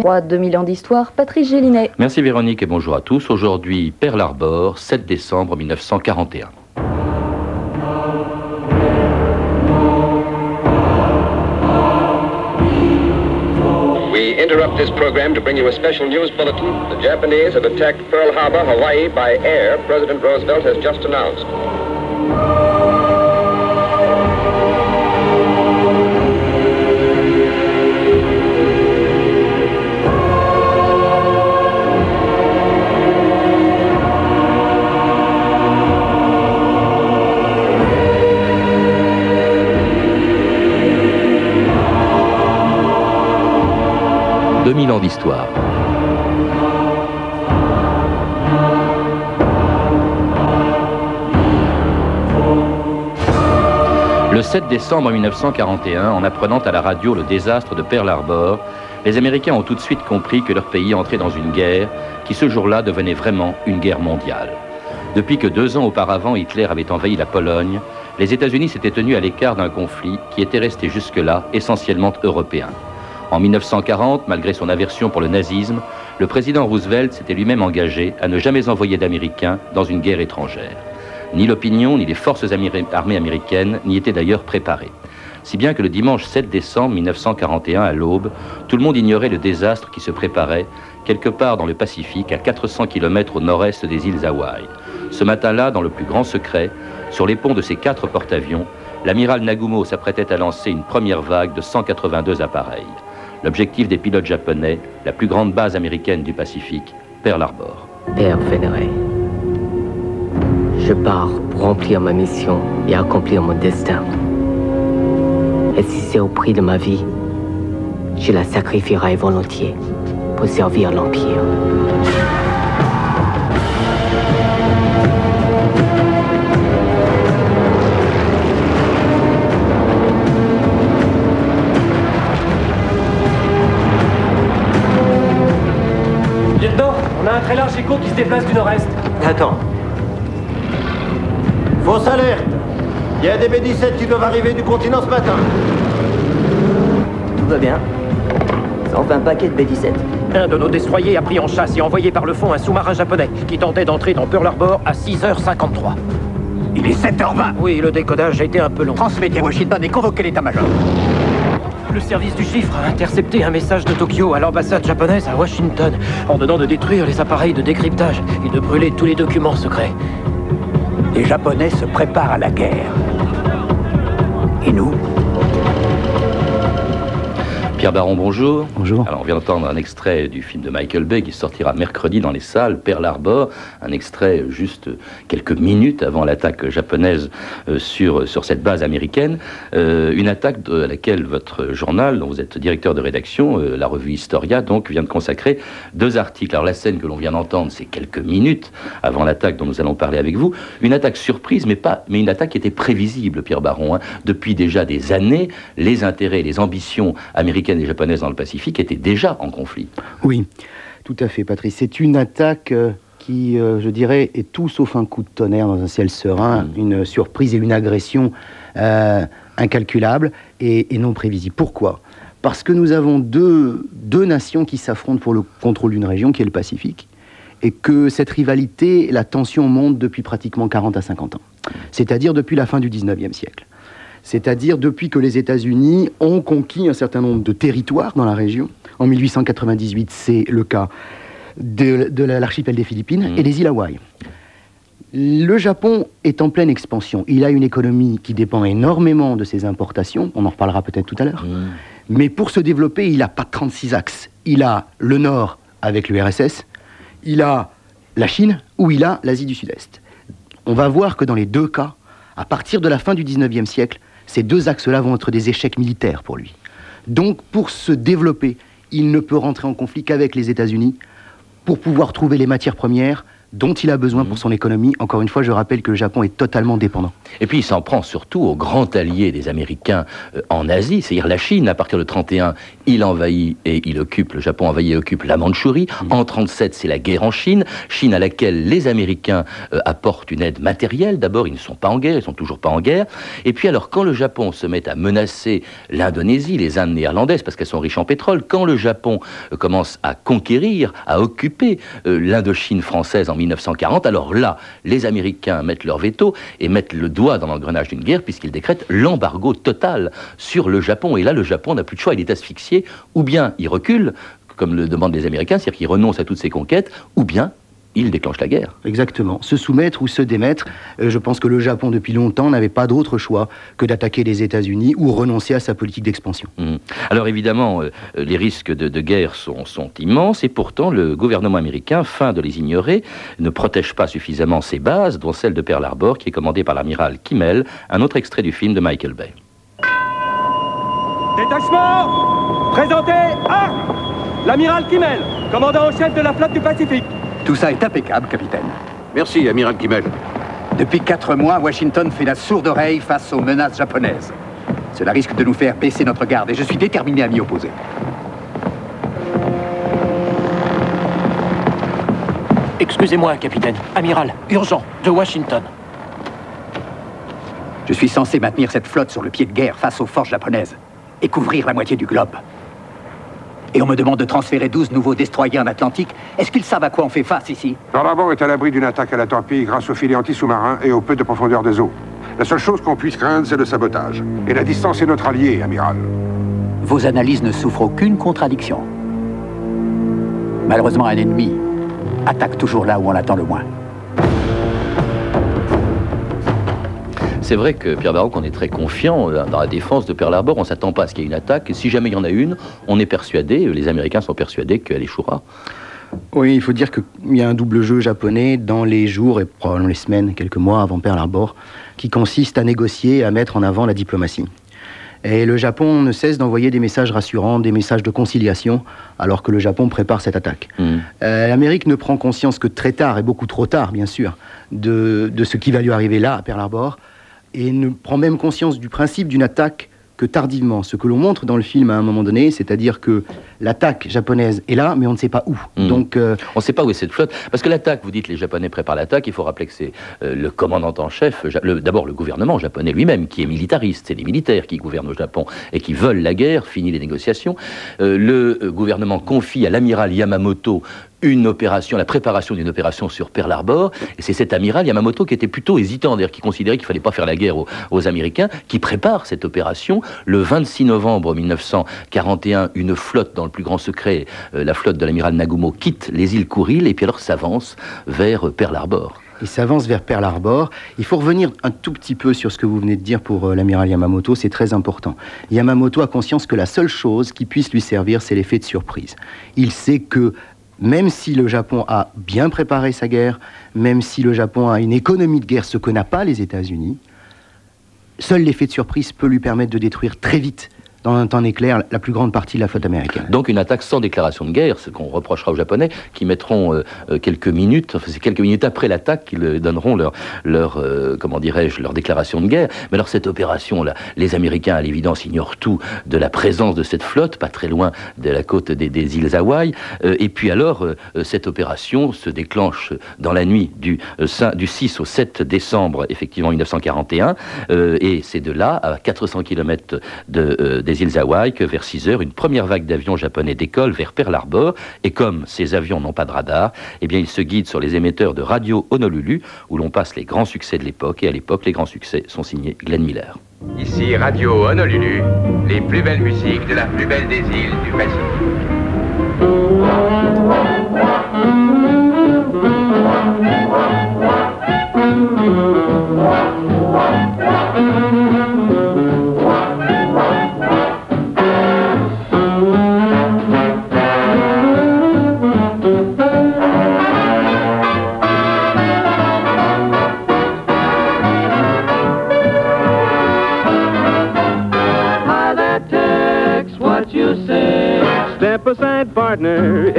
3 2000 ans d'histoire, Patrice Gélinet. Merci Véronique et bonjour à tous. Aujourd'hui, Pearl Harbor, 7 décembre 1941. We interrupt this program to bring you a special news bulletin. The Japanese have attacked Pearl Harbor, Hawaii by air, President Roosevelt has just announced. 2000 ans d'histoire. Le 7 décembre 1941, en apprenant à la radio le désastre de Pearl Harbor, les Américains ont tout de suite compris que leur pays entrait dans une guerre qui ce jour-là devenait vraiment une guerre mondiale. Depuis que deux ans auparavant Hitler avait envahi la Pologne, les États-Unis s'étaient tenus à l'écart d'un conflit qui était resté jusque-là essentiellement européen. En 1940, malgré son aversion pour le nazisme, le président Roosevelt s'était lui-même engagé à ne jamais envoyer d'Américains dans une guerre étrangère. Ni l'opinion, ni les forces armées américaines n'y étaient d'ailleurs préparées. Si bien que le dimanche 7 décembre 1941, à l'aube, tout le monde ignorait le désastre qui se préparait quelque part dans le Pacifique, à 400 km au nord-est des îles Hawaï. Ce matin-là, dans le plus grand secret, sur les ponts de ces quatre porte-avions, l'amiral Nagumo s'apprêtait à lancer une première vague de 182 appareils. L'objectif des pilotes japonais, la plus grande base américaine du Pacifique, Pearl Harbor. Père vénéré, je pars pour remplir ma mission et accomplir mon destin. Et si c'est au prix de ma vie, je la sacrifierai volontiers pour servir l'Empire. Qui se déplace du nord-est. Attends. Fausse alerte Il y a des B-17 qui doivent arriver du continent ce matin. Tout va bien. Ça en fait un paquet de B-17. Un de nos destroyers a pris en chasse et envoyé par le fond un sous-marin japonais qui tentait d'entrer dans Pearl Harbor à 6h53. Il est 7h20 Oui, le décodage a été un peu long. Transmettez Washington et convoquez l'état-major. Le service du chiffre a intercepté un message de Tokyo à l'ambassade japonaise à Washington, ordonnant de détruire les appareils de décryptage et de brûler tous les documents secrets. Les Japonais se préparent à la guerre. Et nous Pierre Baron, bonjour. Bonjour. Alors, on vient d'entendre un extrait du film de Michael Bay qui sortira mercredi dans les salles, Pearl Harbor, un extrait juste quelques minutes avant l'attaque japonaise euh, sur, sur cette base américaine. Euh, une attaque à laquelle votre journal, dont vous êtes directeur de rédaction, euh, la revue Historia, donc, vient de consacrer deux articles. Alors, la scène que l'on vient d'entendre, c'est quelques minutes avant l'attaque dont nous allons parler avec vous. Une attaque surprise, mais, pas, mais une attaque qui était prévisible, Pierre Baron. Hein. Depuis déjà des années, les intérêts, les ambitions américaines et japonaises dans le Pacifique étaient déjà en conflit. Oui, tout à fait, Patrice. C'est une attaque euh, qui, euh, je dirais, est tout sauf un coup de tonnerre dans un ciel serein, mm. une surprise et une agression euh, incalculable et, non prévisible. Pourquoi? Parce que nous avons deux, deux nations qui s'affrontent pour le contrôle d'une région qui est le Pacifique et que cette rivalité, la tension monte depuis pratiquement 40 à 50 ans, c'est-à-dire depuis la fin du 19e siècle c'est-à-dire depuis que les États-Unis ont conquis un certain nombre de territoires dans la région. En 1898, c'est le cas de, l'archipel des Philippines mmh. et des îles Hawaï. Le Japon est en pleine expansion. Il a une économie qui dépend énormément de ses importations. On en reparlera peut-être tout à l'heure. Mmh. Mais pour se développer, il n'a pas 36 axes. Il a le nord avec l'URSS, il a la Chine ou il a l'Asie du Sud-Est. On va voir que dans les deux cas, à partir de la fin du 19e siècle, ces deux axes-là vont être des échecs militaires pour lui. Donc, pour se développer, il ne peut rentrer en conflit qu'avec les États-Unis pour pouvoir trouver les matières premières dont il a besoin pour son économie. Encore une fois, je rappelle que le Japon est totalement dépendant. Et puis il s'en prend surtout au grand allié des Américains euh, en Asie, c'est-à-dire la Chine. À partir de 31, il envahit et il occupe, le Japon envahit et occupe la Mandchourie. Mm. En 37, c'est la guerre en Chine, Chine à laquelle les Américains euh, apportent une aide matérielle. D'abord, ils ne sont pas en guerre, ils sont toujours pas en guerre. Et puis alors, quand le Japon se met à menacer l'Indonésie, les Indes néerlandaises, parce qu'elles sont riches en pétrole, quand le Japon euh, commence à conquérir, à occuper l'Indochine française en 1940, alors là, les Américains mettent leur veto et mettent le doigt dans l'engrenage d'une guerre, puisqu'ils décrètent l'embargo total sur le Japon. Et là, le Japon n'a plus de choix, il est asphyxié, ou bien il recule, comme le demandent les Américains, c'est-à-dire qu'il renonce à toutes ses conquêtes, ou bien il déclenche la guerre. Exactement. Se soumettre ou se démettre. Euh, je pense que le Japon, depuis longtemps, n'avait pas d'autre choix que d'attaquer les États-Unis ou renoncer à sa politique d'expansion. Mhm. Alors évidemment, euh, les risques de, de guerre sont, sont immenses et pourtant le gouvernement américain, fin de les ignorer, ne protège pas suffisamment ses bases, dont celle de Pearl Harbor, qui est commandée par l'amiral Kimmel, un autre extrait du film de Michael Bay. Détachement Présentez armes L'amiral Kimmel, commandant en chef de la flotte du Pacifique. Tout ça est impeccable, capitaine. Merci, amiral Kimmel. Depuis quatre mois, Washington fait la sourde oreille face aux menaces japonaises. Cela risque de nous faire baisser notre garde et je suis déterminé à m'y opposer. Excusez-moi, capitaine. Amiral, urgent, de Washington. Je suis censé maintenir cette flotte sur le pied de guerre face aux forces japonaises et couvrir la moitié du globe. Et on me demande de transférer 12 nouveaux destroyers en Atlantique. Est-ce qu'ils savent à quoi on fait face ici? Harbor est à l'abri d'une attaque à la torpille grâce aux filets anti-sous-marins et au peu de profondeur des eaux. La seule chose qu'on puisse craindre, c'est le sabotage. Et la distance est notre allié, amiral. Vos analyses ne souffrent aucune contradiction. Malheureusement, un ennemi attaque toujours là où on l'attend le moins. C'est vrai que Pierre Baroque, on est très confiant dans la défense de Pearl Harbor. On ne s'attend pas à ce qu'il y ait une attaque. Et si jamais il y en a une, on est persuadé, les Américains sont persuadés qu'elle échouera. Oui, il faut dire qu'il y a un double jeu japonais dans les jours et probablement les semaines, quelques mois avant Pearl Harbor, qui consiste à négocier et à mettre en avant la diplomatie. Et le Japon ne cesse d'envoyer des messages rassurants, des messages de conciliation, alors que le Japon prépare cette attaque. Euh, L'Amérique ne prend conscience que très tard, et beaucoup trop tard, bien sûr, de, de ce qui va lui arriver là, à Pearl Harbor, et ne prend même conscience du principe d'une attaque que tardivement. Ce que l'on montre dans le film à un moment donné, c'est-à-dire que l'attaque japonaise est là, mais on ne sait pas où. Mm. Donc, euh, On ne sait pas où est cette flotte. Parce que l'attaque, vous dites les Japonais préparent l'attaque, il faut rappeler que c'est euh, le commandant en chef, d'abord le gouvernement japonais lui-même, qui est militariste. C'est les militaires qui gouvernent au Japon et qui veulent la guerre, fini les négociations. Euh, le gouvernement confie à l'amiral Yamamoto une opération, la préparation d'une opération sur Pearl Harbor, et c'est cet amiral Yamamoto qui était plutôt hésitant, d'ailleurs qui considérait qu'il fallait pas faire la guerre aux, aux Américains, qui prépare cette opération. Le 26 novembre 1941, une flotte dans le plus grand secret, euh, la flotte de l'amiral Nagumo, quitte les îles Kuril et puis alors s'avance vers euh, Pearl Harbor. il s'avance vers Pearl Harbor. Il faut revenir un tout petit peu sur ce que vous venez de dire pour euh, l'amiral Yamamoto, c'est très important. Yamamoto a conscience que la seule chose qui puisse lui servir, c'est l'effet de surprise. Il sait que même si le Japon a bien préparé sa guerre, même si le Japon a une économie de guerre, ce que n'a pas les États-Unis, seul l'effet de surprise peut lui permettre de détruire très vite, dans un temps éclair, la plus grande partie de la flotte américaine. Donc une attaque sans déclaration de guerre, ce qu'on reprochera aux Japonais, qui mettront euh, euh, quelques minutes, enfin c'est quelques minutes après l'attaque qu'ils euh, donneront leur, leur comment dirais-je, leur déclaration de guerre. Mais alors cette opération-là, les Américains à l'évidence ignorent tout de la présence de cette flotte, pas très loin de la côte des, îles Hawaï. Et puis alors cette opération se déclenche dans la nuit du, du 6 au 7 décembre, effectivement 1941, euh, et c'est de là, à 400 km de, des îles Hawaï, que vers 6 heures, une première vague d'avions japonais décolle vers Pearl Harbor. Et comme ces avions n'ont pas de radar, eh bien, ils se guident sur les émetteurs de radio Honolulu, où l'on passe les grands succès de l'époque. Et à l'époque, les grands succès sont signés Glenn Miller. Ici Radio Honolulu, les plus belles musiques de la plus belle des îles du Pacifique.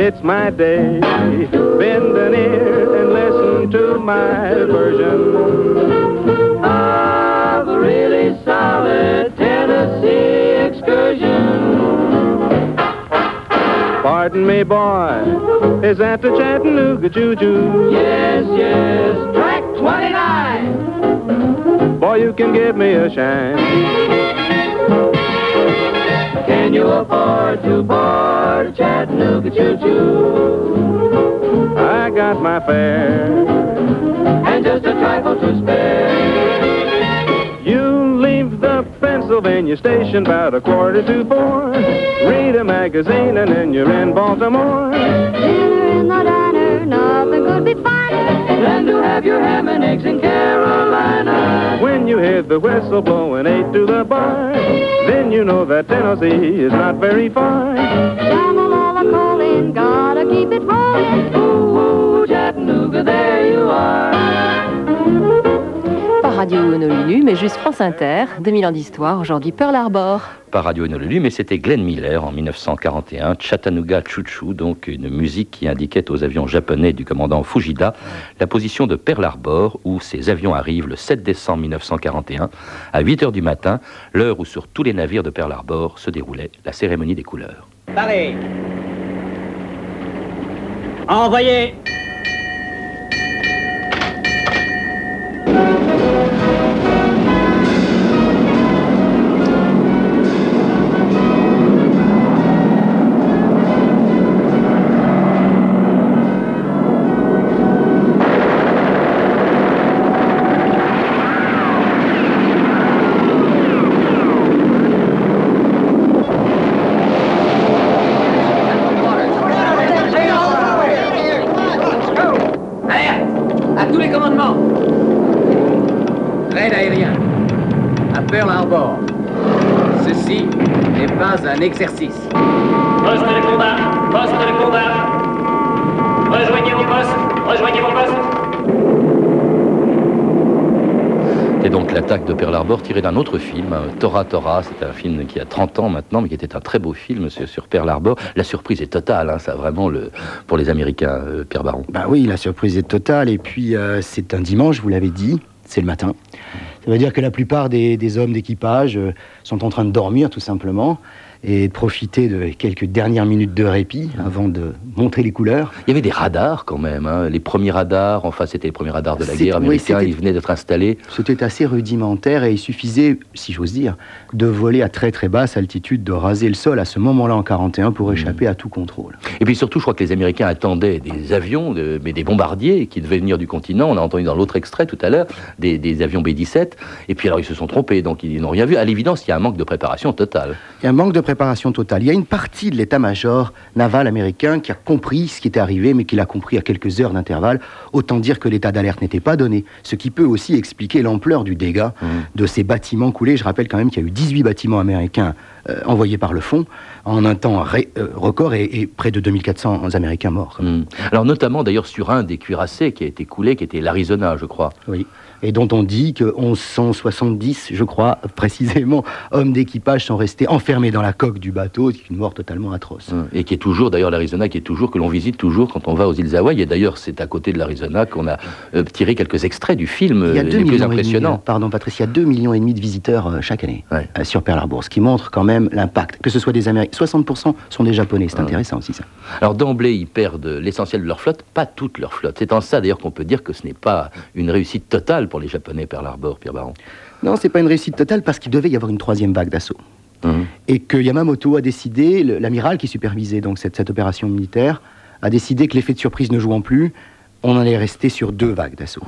It's my day. Bend an ear and listen to my version of a really solid Tennessee excursion. Pardon me, boy, is that the Chattanooga Choo-Choo? Yes, yes, track 29. Boy, you can give me a shine. Can you afford to board a Chattanooga choo-choo? I got my fare and just a trifle to spare. You leave the Pennsylvania station about a quarter to four. Read a magazine and then you're in Baltimore. Dinner in the diner, nothing could be finer than to have your ham and eggs in Carolina. When you hear the whistle blowing eight to the bar, then you know that Tennessee is not very far. Shamalala calling, gotta keep it rolling. Ooh, ooh, Chattanooga, there you are. Mais juste France Inter. 2000 ans d'histoire, aujourd'hui Pearl Harbor. Pas Radio Honolulu, mais c'était Glenn Miller en 1941, Chattanooga Choo-Choo, donc une musique qui indiquait aux avions japonais du commandant Fujida la position de Pearl Harbor, où ces avions arrivent le 7 décembre 1941, à 8 h du matin, l'heure où sur tous les navires de Pearl Harbor se déroulait la cérémonie des couleurs. Envoyez un exercice. Poste de combat, poste de combat. Rejoignez vos postes, rejoignez vos postes. Et donc l'attaque de Pearl Harbor tirée d'un autre film, Tora Tora, c'est un film qui a 30 ans maintenant, mais qui était un très beau film sur, sur Pearl Harbor. La surprise est totale, hein, ça vraiment le, pour les Américains, euh, Pierre Baron. Bah oui, la surprise est totale. Et puis euh, c'est un dimanche, vous l'avez dit, c'est le matin. Ça veut dire que la plupart des, des hommes d'équipage euh, sont en train de dormir tout simplement et de profiter de quelques dernières minutes de répit avant de montrer les couleurs. Il y avait des radars quand même, hein, les premiers radars, enfin c'était les premiers radars de la guerre oui, américains, c'était- ils venaient d'être installés. C'était assez rudimentaire et il suffisait, si j'ose dire, de voler à très très basse altitude, de raser le sol à ce moment-là en 41 pour échapper à tout contrôle. Et puis surtout, je crois que les Américains attendaient des avions, de- mais des bombardiers qui devaient venir du continent. On a entendu dans l'autre extrait tout à l'heure des, des avions B-17. Et puis alors ils se sont trompés, donc ils n'ont rien vu. À l'évidence, il y a un manque de préparation totale. Il y a un manque de préparation totale. Il y a une partie de l'état-major naval américain qui a compris ce qui était arrivé, mais qui l'a compris à quelques heures d'intervalle. Autant dire que l'état d'alerte n'était pas donné, ce qui peut aussi expliquer l'ampleur du dégât de ces bâtiments coulés. Je rappelle quand même qu'il y a eu 18 bâtiments américains envoyés par le fond en un temps euh, record et, et près de 2400 Américains morts. Hmm. Alors notamment d'ailleurs sur un des cuirassés qui a été coulé, qui était l'Arizona, je crois. Oui. Et dont on dit que 1170, je crois précisément, hommes d'équipage sont restés enfermés dans la coque du bateau, c'est une mort totalement atroce. Hmm. Et qui est toujours, d'ailleurs, l'Arizona, qui est toujours, que l'on visite toujours quand on va aux îles Hawaï. Et d'ailleurs, c'est à côté de l'Arizona qu'on a euh, tiré quelques extraits du film Il y a euh, deux les plus millions et demi, impressionnants. euh, pardon Patricia, 2 millions et demi de visiteurs euh, chaque année euh, sur Pearl Harbor, ce qui montre quand même l'impact. Que ce soit des Américains, 60% sont des Japonais, c'est intéressant aussi ça. Alors d'emblée, ils perdent l'essentiel de leur flotte, pas toute leur flotte. C'est en ça d'ailleurs qu'on peut dire que ce n'est pas une réussite totale pour les Japonais, Pearl Harbor, Pierre Baron. Non, c'est pas une réussite totale parce qu'il devait y avoir une troisième vague d'assaut. Mhm. Et que Yamamoto a décidé, l'amiral qui supervisait donc cette, cette opération militaire, a décidé que l'effet de surprise ne jouant plus, on allait rester sur deux vagues d'assaut.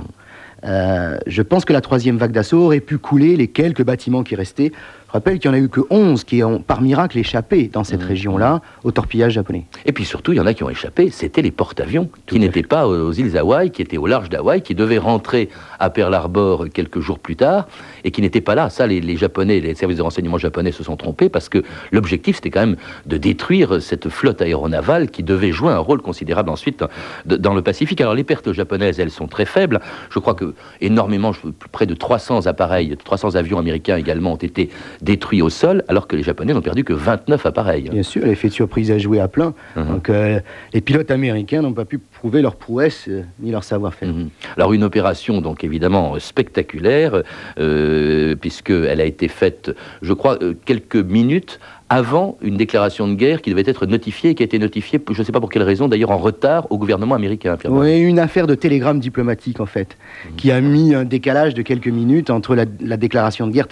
Euh, je pense que la troisième vague d'assaut aurait pu couler les quelques bâtiments qui restaient. Rappelle qu'il n'y en a eu que 11 qui ont, par miracle, échappé dans cette région-là au torpillage japonais. Et puis surtout, il y en a qui ont échappé, c'était les porte-avions, qui n'étaient pas aux îles Hawaï, qui étaient au large d'Hawaï, qui devaient rentrer à Pearl Harbor quelques jours plus tard, et qui n'étaient pas là. Ça, les, les Japonais, les services de renseignement japonais se sont trompés, parce que l'objectif, c'était quand même de détruire cette flotte aéronavale qui devait jouer un rôle considérable ensuite dans le Pacifique. Alors les pertes japonaises, elles sont très faibles. Je crois que énormément, je- près de 300 appareils, 300 avions américains également ont été détruits au sol, alors que les Japonais n'ont perdu que 29 appareils. Bien sûr, l'effet de surprise a joué à plein. Mhm. Donc, euh, les pilotes américains n'ont pas pu prouver leur prouesse euh, ni leur savoir-faire. Mhm. Alors une opération donc évidemment spectaculaire, euh, puisqu'elle a été faite, je crois, euh, quelques minutes avant une déclaration de guerre qui devait être notifiée et qui a été notifiée, je ne sais pas pour quelle raison, d'ailleurs en retard au gouvernement américain. Pierre Oui, une affaire de télégramme diplomatique en fait, qui a mis un décalage de quelques minutes entre la, la déclaration de guerre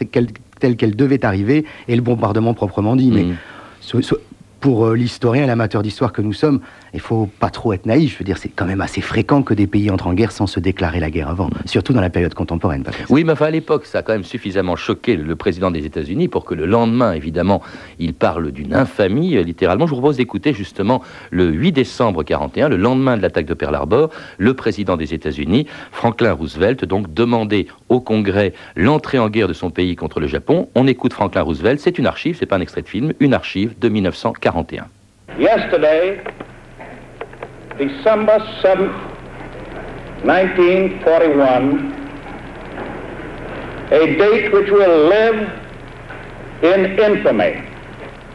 telle qu'elle, devait arriver et le bombardement proprement dit. Mais so- pour euh, l'historien et l'amateur d'histoire que nous sommes, il faut pas trop être naïf. Je veux dire, c'est quand même assez fréquent que des pays entrent en guerre sans se déclarer la guerre avant, surtout dans la période contemporaine. Patrice. Oui, mais enfin, à l'époque, ça a quand même suffisamment choqué le, le président des États-Unis pour que le lendemain, évidemment, il parle d'une infamie, euh, littéralement. Je vous propose d'écouter justement le 8 décembre 41, le lendemain de l'attaque de Pearl Harbor, le président des États-Unis, Franklin Roosevelt, donc demandait au Congrès l'entrée en guerre de son pays contre le Japon. On écoute Franklin Roosevelt, c'est une archive, c'est pas un extrait de film, une archive de 1941. Yesterday, December 7th, 1941, a date which will live in infamy.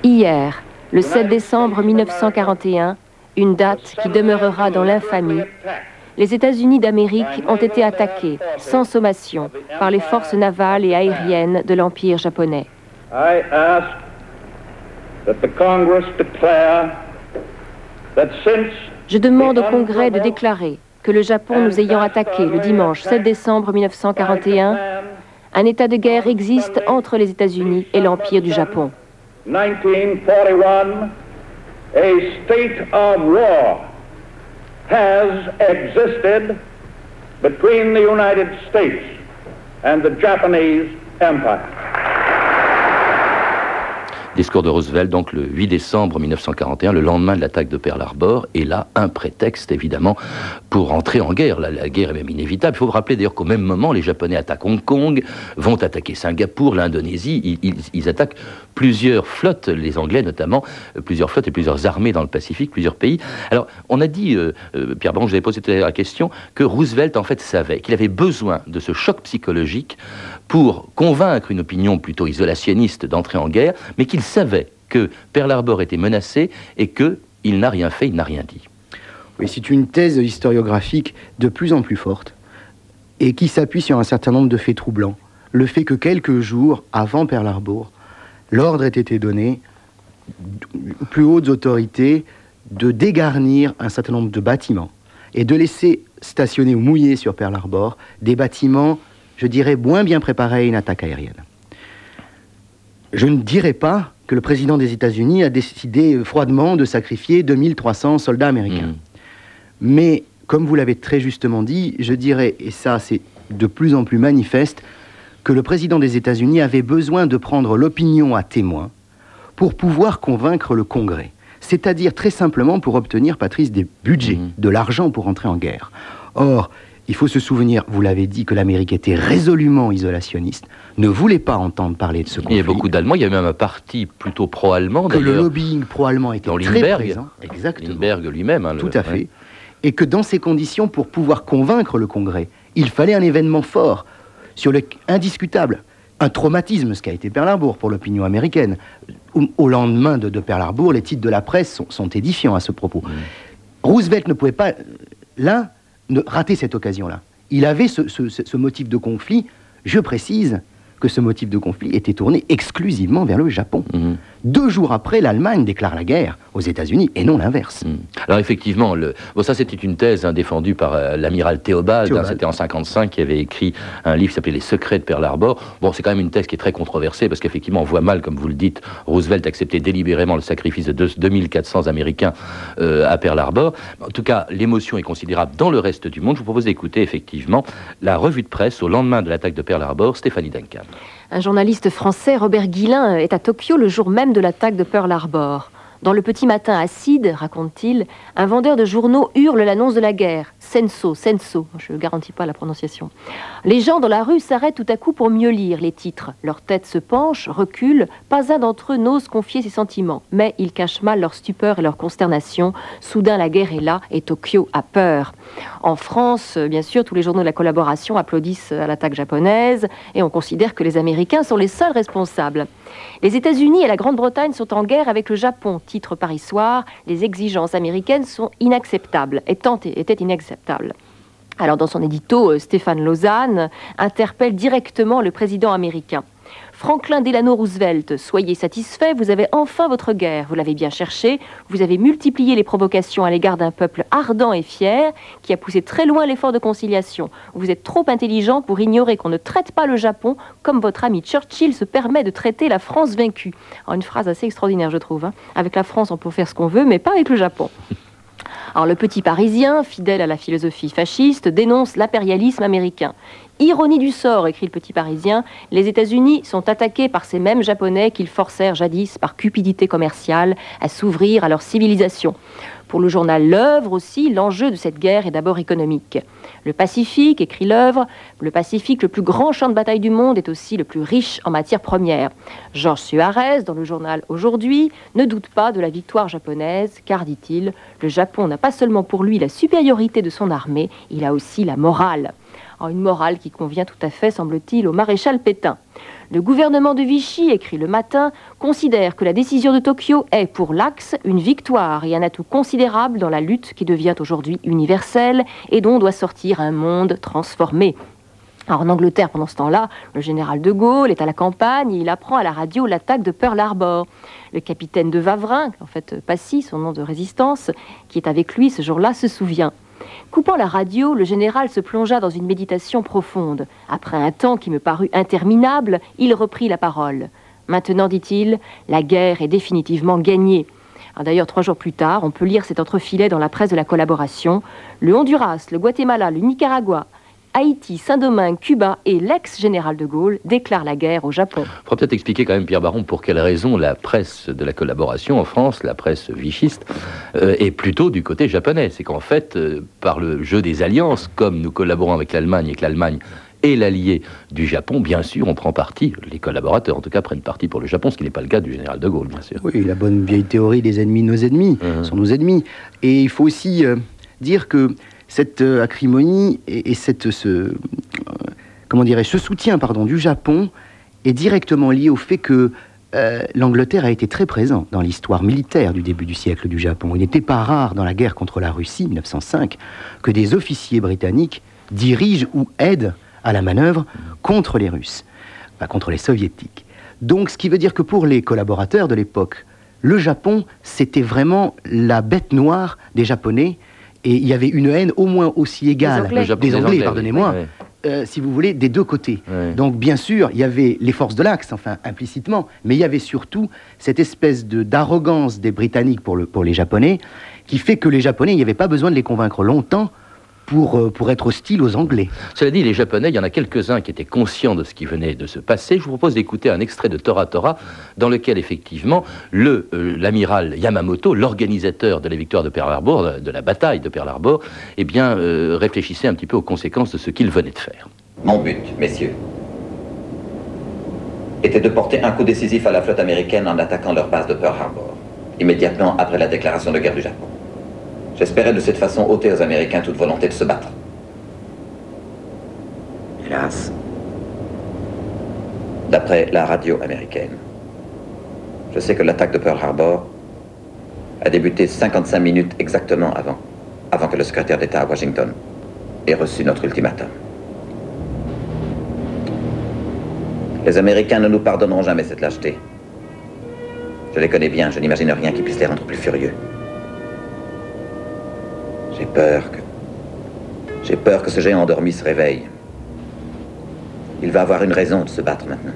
Hier, le 7 décembre 1941, une date qui demeurera dans l'infamie, les États-Unis d'Amérique ont été attaqués, sans sommation, par les forces navales et aériennes de l'Empire japonais. I ask that the Congress declare that since Je demande au Congrès de déclarer que le Japon nous ayant attaqués le dimanche 7 décembre 1941, un état de guerre existe entre les États-Unis et l'Empire du Japon. 1941, a state of war has existed between the United States and the Japanese. Discours de Roosevelt, donc le 8 décembre 1941, le lendemain de l'attaque de Pearl Harbor, et là, un prétexte évidemment pour entrer en guerre. La, guerre est même inévitable. Il faut vous rappeler d'ailleurs qu'au même moment, les Japonais attaquent Hong Kong, vont attaquer Singapour, l'Indonésie. Ils, ils- ils attaquent plusieurs flottes, les Anglais notamment, euh, plusieurs flottes et plusieurs armées dans le Pacifique, plusieurs pays. Alors, on a dit, euh, euh, Pierre Baron, je vous avais posé tout à l'heure la question, que Roosevelt en fait savait qu'il avait besoin de ce choc psychologique pour convaincre une opinion plutôt isolationniste d'entrer en guerre, mais qu'il savait que Pearl Harbor était menacé et que il n'a rien fait, il n'a rien dit. C'est une thèse historiographique de plus en plus forte et qui s'appuie sur un certain nombre de faits troublants. Le fait que quelques jours avant Pearl Harbor, l'ordre ait été donné aux plus hautes autorités de dégarnir un certain nombre de bâtiments et de laisser stationner ou mouiller sur Pearl Harbor des bâtiments, je dirais, moins bien préparés à une attaque aérienne. Je ne dirais pas que le président des États-Unis a décidé froidement de sacrifier 2300 soldats américains. Mais, comme vous l'avez très justement dit, je dirais, et ça c'est de plus en plus manifeste, que le président des États-Unis avait besoin de prendre l'opinion à témoin pour pouvoir convaincre le Congrès. C'est-à-dire très simplement pour obtenir, Patrice, des budgets, de l'argent pour entrer en guerre. Or, il faut se souvenir, vous l'avez dit, que l'Amérique était résolument isolationniste, ne voulait pas entendre parler de ce conflit. Il y a beaucoup d'Allemands, il y a même un parti plutôt pro-allemand que le lobbying pro-allemand était Dans très Lindbergh. présent. Exactement. Lindbergh lui-même. hein, Tout à ouais. fait. Et que dans ces conditions, pour pouvoir convaincre le Congrès, il fallait un événement fort, sur le indiscutable, un traumatisme, ce qu'a été Pearl Harbor pour l'opinion américaine. Au, lendemain de, de Pearl Harbor, les titres de la presse sont, sont édifiants à ce propos. Roosevelt ne pouvait pas, euh, rater cette occasion-là. Il avait ce motif de conflit, je précise que ce motif de conflit était tourné exclusivement vers le Japon. Mhm. Deux jours après, l'Allemagne déclare la guerre aux États-Unis et non l'inverse. Alors effectivement, le... bon, ça c'était une thèse hein, défendue par euh, l'amiral Théobald, hein, Théobald. c'était en 55, qui avait écrit un livre qui s'appelait Les secrets de Pearl Harbor. Bon, c'est quand même une thèse qui est très controversée, parce qu'effectivement, on voit mal, comme vous le dites, Roosevelt accepter délibérément le sacrifice de deux- 2400 Américains euh, à Pearl Harbor. En tout cas, l'émotion est considérable dans le reste du monde. Je vous propose d'écouter effectivement la revue de presse au lendemain de l'attaque de Pearl Harbor, Stéphanie Duncan. Un journaliste français, Robert Guillain, est à Tokyo le jour même de l'attaque de Pearl Harbor. Dans le petit matin acide, raconte-t-il, un vendeur de journaux hurle l'annonce de la guerre. Senso, senso, je ne garantis pas la prononciation. Les gens dans la rue s'arrêtent tout à coup pour mieux lire les titres. Leur tête se penche, recule, pas un d'entre eux n'ose confier ses sentiments. Mais ils cachent mal leur stupeur et leur consternation. Soudain, la guerre est là et Tokyo a peur. En France, bien sûr, tous les journaux de la collaboration applaudissent à l'attaque japonaise et on considère que les Américains sont les seuls responsables. Les États-Unis et la Grande-Bretagne sont en guerre avec le Japon. Titre Paris Soir, les exigences américaines sont inacceptables, étant, étaient inacceptables. Alors dans son édito, euh, Stéphane Lausanne interpelle directement le président américain. Franklin Delano Roosevelt, soyez satisfait, vous avez enfin votre guerre. Vous l'avez bien cherché, vous avez multiplié les provocations à l'égard d'un peuple ardent et fier qui a poussé très loin l'effort de conciliation. Vous êtes trop intelligent pour ignorer qu'on ne traite pas le Japon comme votre ami Churchill se permet de traiter la France vaincue. Alors, une phrase assez extraordinaire, je trouve. hein. Avec la France, on peut faire ce qu'on veut, mais pas avec le Japon. Alors le petit Parisien, fidèle à la philosophie fasciste, dénonce l'impérialisme américain. Ironie du sort, écrit le petit Parisien, les États-Unis sont attaqués par ces mêmes Japonais qu'ils forcèrent jadis par cupidité commerciale à s'ouvrir à leur civilisation. Pour le journal L'œuvre aussi, l'enjeu de cette guerre est d'abord économique. Le Pacifique, écrit l'œuvre, le Pacifique, le plus grand champ de bataille du monde, est aussi le plus riche en matières premières. Georges Suarez, dans le journal Aujourd'hui, ne doute pas de la victoire japonaise, car, dit-il, le Japon n'a pas seulement pour lui la supériorité de son armée, il a aussi la morale. Alors, une morale qui convient tout à fait, semble-t-il, au maréchal Pétain. Le gouvernement de Vichy, écrit le matin, considère que la décision de Tokyo est, pour l'Axe, une victoire et un atout considérable dans la lutte qui devient aujourd'hui universelle et dont doit sortir un monde transformé. Alors, en Angleterre, pendant ce temps-là, le général de Gaulle est à la campagne et il apprend à la radio l'attaque de Pearl Harbor. Le capitaine de Wavrin, en fait Passy, son nom de résistance, qui est avec lui ce jour-là, se souvient. Coupant la radio, le général se plongea dans une méditation profonde. Après un temps qui me parut interminable, il reprit la parole. Maintenant, dit-il, la guerre est définitivement gagnée. Alors D'ailleurs, trois jours plus tard, on peut lire cet entrefilet dans la presse de la collaboration. Le Honduras, le Guatemala, le Nicaragua, Haïti, Saint-Domingue, Cuba et l'ex-général de Gaulle déclarent la guerre au Japon. Il faudra peut-être expliquer quand même, Pierre Baron, pour quelle raison la presse de la collaboration en France, la presse vichiste, euh, est plutôt du côté japonais. C'est qu'en fait, euh, par le jeu des alliances, comme nous collaborons avec l'Allemagne et que l'Allemagne est l'allié du Japon, bien sûr, on prend parti, les collaborateurs en tout cas prennent parti pour le Japon, ce qui n'est pas le cas du général de Gaulle, bien sûr. Oui, la bonne vieille théorie des ennemis nos ennemis sont nos ennemis. Et il faut aussi euh, dire que cette euh, acrimonie et, euh, dirais ce soutien du Japon est directement lié au fait que euh, l'Angleterre a été très présent dans l'histoire militaire du début du siècle du Japon. Il n'était pas rare dans la guerre contre la Russie, 1905, que des officiers britanniques dirigent ou aident à la manœuvre contre les Russes, contre les Soviétiques. Donc, ce qui veut dire que pour les collaborateurs de l'époque, le Japon, c'était vraiment la bête noire des Japonais, et il y avait une haine au moins aussi égale. Des Anglais, Anglais, pardonnez-moi, oui, euh, si vous voulez, des deux côtés. Donc, bien sûr, il y avait les forces de l'Axe, enfin, implicitement, mais il y avait surtout cette espèce de- d'arrogance des Britanniques pour, le, pour les Japonais, qui fait que les Japonais, il n'y avait pas besoin de les convaincre longtemps pour, euh, pour être hostiles aux Anglais. Cela dit, les Japonais, il y en a quelques-uns qui étaient conscients de ce qui venait de se passer. Je vous propose d'écouter un extrait de Tora Tora, dans lequel, effectivement, le, euh, l'amiral Yamamoto, l'organisateur de la victoire de Pearl Harbor, de, de la bataille de Pearl Harbor, eh bien, euh, réfléchissait un petit peu aux conséquences de ce qu'il venait de faire. Mon but, messieurs, était de porter un coup décisif à la flotte américaine en attaquant leur base de Pearl Harbor, immédiatement après la déclaration de guerre du Japon. J'espérais de cette façon ôter aux Américains toute volonté de se battre. Hélas. D'après la radio américaine, je sais que l'attaque de Pearl Harbor a débuté 55 minutes exactement avant, avant que le secrétaire d'État à Washington ait reçu notre ultimatum. Les Américains ne nous pardonneront jamais cette lâcheté. Je les connais bien, je n'imagine rien qui puisse les rendre plus furieux. J'ai peur que... J'ai peur que ce géant endormi se réveille. Il va avoir une raison de se battre maintenant.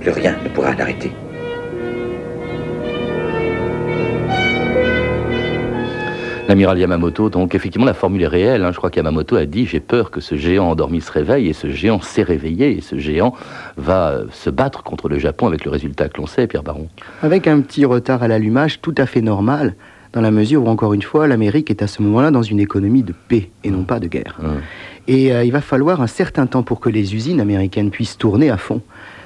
Plus rien ne pourra l'arrêter. L'amiral Yamamoto, donc effectivement la formule est réelle. hein. Je crois qu'Yamamoto a dit j'ai peur que ce géant endormi se réveille et ce géant s'est réveillé et ce géant va euh, se battre contre le Japon avec le résultat que l'on sait, Pierre Baron. Avec un petit retard à l'allumage tout à fait normal, dans la mesure où, encore une fois, l'Amérique est à ce moment-là dans une économie de paix et non pas de guerre. Et euh, il va falloir un certain temps pour que les usines américaines puissent tourner à fond,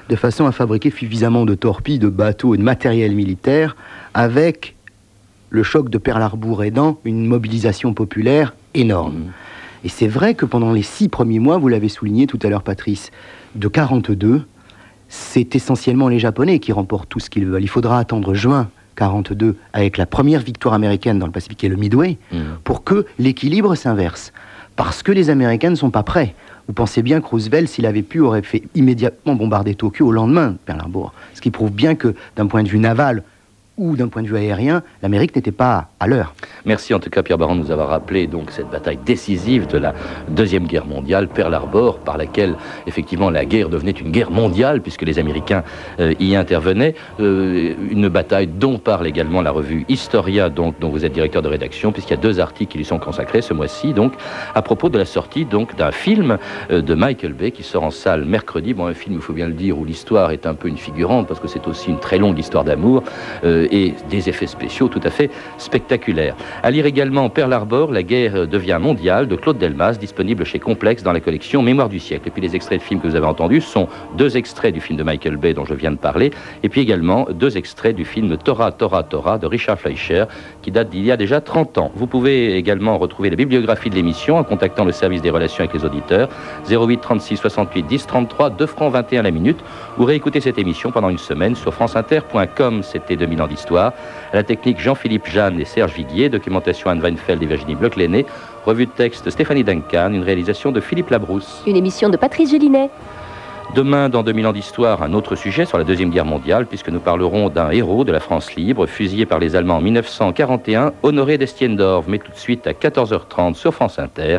de façon à fabriquer suffisamment de torpilles, de bateaux et de matériel militaire, avec le choc de Pearl Harbor aidant une mobilisation populaire énorme. Et c'est vrai que pendant les six premiers mois, vous l'avez souligné tout à l'heure, Patrice, de 42, c'est essentiellement les Japonais qui remportent tout ce qu'ils veulent. Il faudra attendre juin 42 avec la première victoire américaine dans le Pacifique et le Midway Mm. pour que l'équilibre s'inverse. Parce que les Américains ne sont pas prêts. Vous pensez bien que Roosevelt, s'il avait pu, aurait fait immédiatement bombarder Tokyo au lendemain de Pearl Harbor. Ce qui prouve bien que d'un point de vue naval ou d'un point de vue aérien, l'Amérique n'était pas à l'heure. Merci en tout cas Pierre Baron de nous avoir rappelé donc cette bataille décisive de la Deuxième Guerre mondiale, Pearl Harbor, par laquelle effectivement la guerre devenait une guerre mondiale puisque les Américains euh, y intervenaient. Euh, une bataille dont parle également la revue Historia, donc, dont vous êtes directeur de rédaction, puisqu'il y a deux articles qui lui sont consacrés ce mois-ci, donc à propos de la sortie donc d'un film euh, de Michael Bay qui sort en salle mercredi. Bon, un film, il faut bien le dire, où l'histoire est un peu une figurante parce que c'est aussi une très longue histoire d'amour et des effets spéciaux tout à fait spectaculaires. À lire également Pearl Harbor, la guerre devient mondiale de Claude Delmas, disponible chez Complex dans la collection Mémoire du siècle. Et puis les extraits de films que vous avez entendus sont deux extraits du film de Michael Bay dont je viens de parler, et puis également deux extraits du film Tora Tora Tora de Richard Fleischer qui date d'il y a déjà 30 ans. Vous pouvez également retrouver la bibliographie de l'émission en contactant le service des relations avec les auditeurs 08 36 68 10 33 2 francs 21 la minute ou réécouter cette émission pendant une semaine sur franceinter.com. C'était 2000 À la technique Jean-Philippe Jeanne et Serge Viguier, documentation Anne Weinfeld et Virginie Bloch-Lenné, revue de texte Stéphanie Duncan, une réalisation de Philippe Labrousse. Une émission de Patrice Gélinet. Demain, dans 2000 ans d'histoire, un autre sujet sur la Deuxième Guerre mondiale, puisque nous parlerons d'un héros de la France libre, fusillé par les Allemands en 1941, Honoré d'Estiendorf. Mais tout de suite à 14h30 sur France Inter.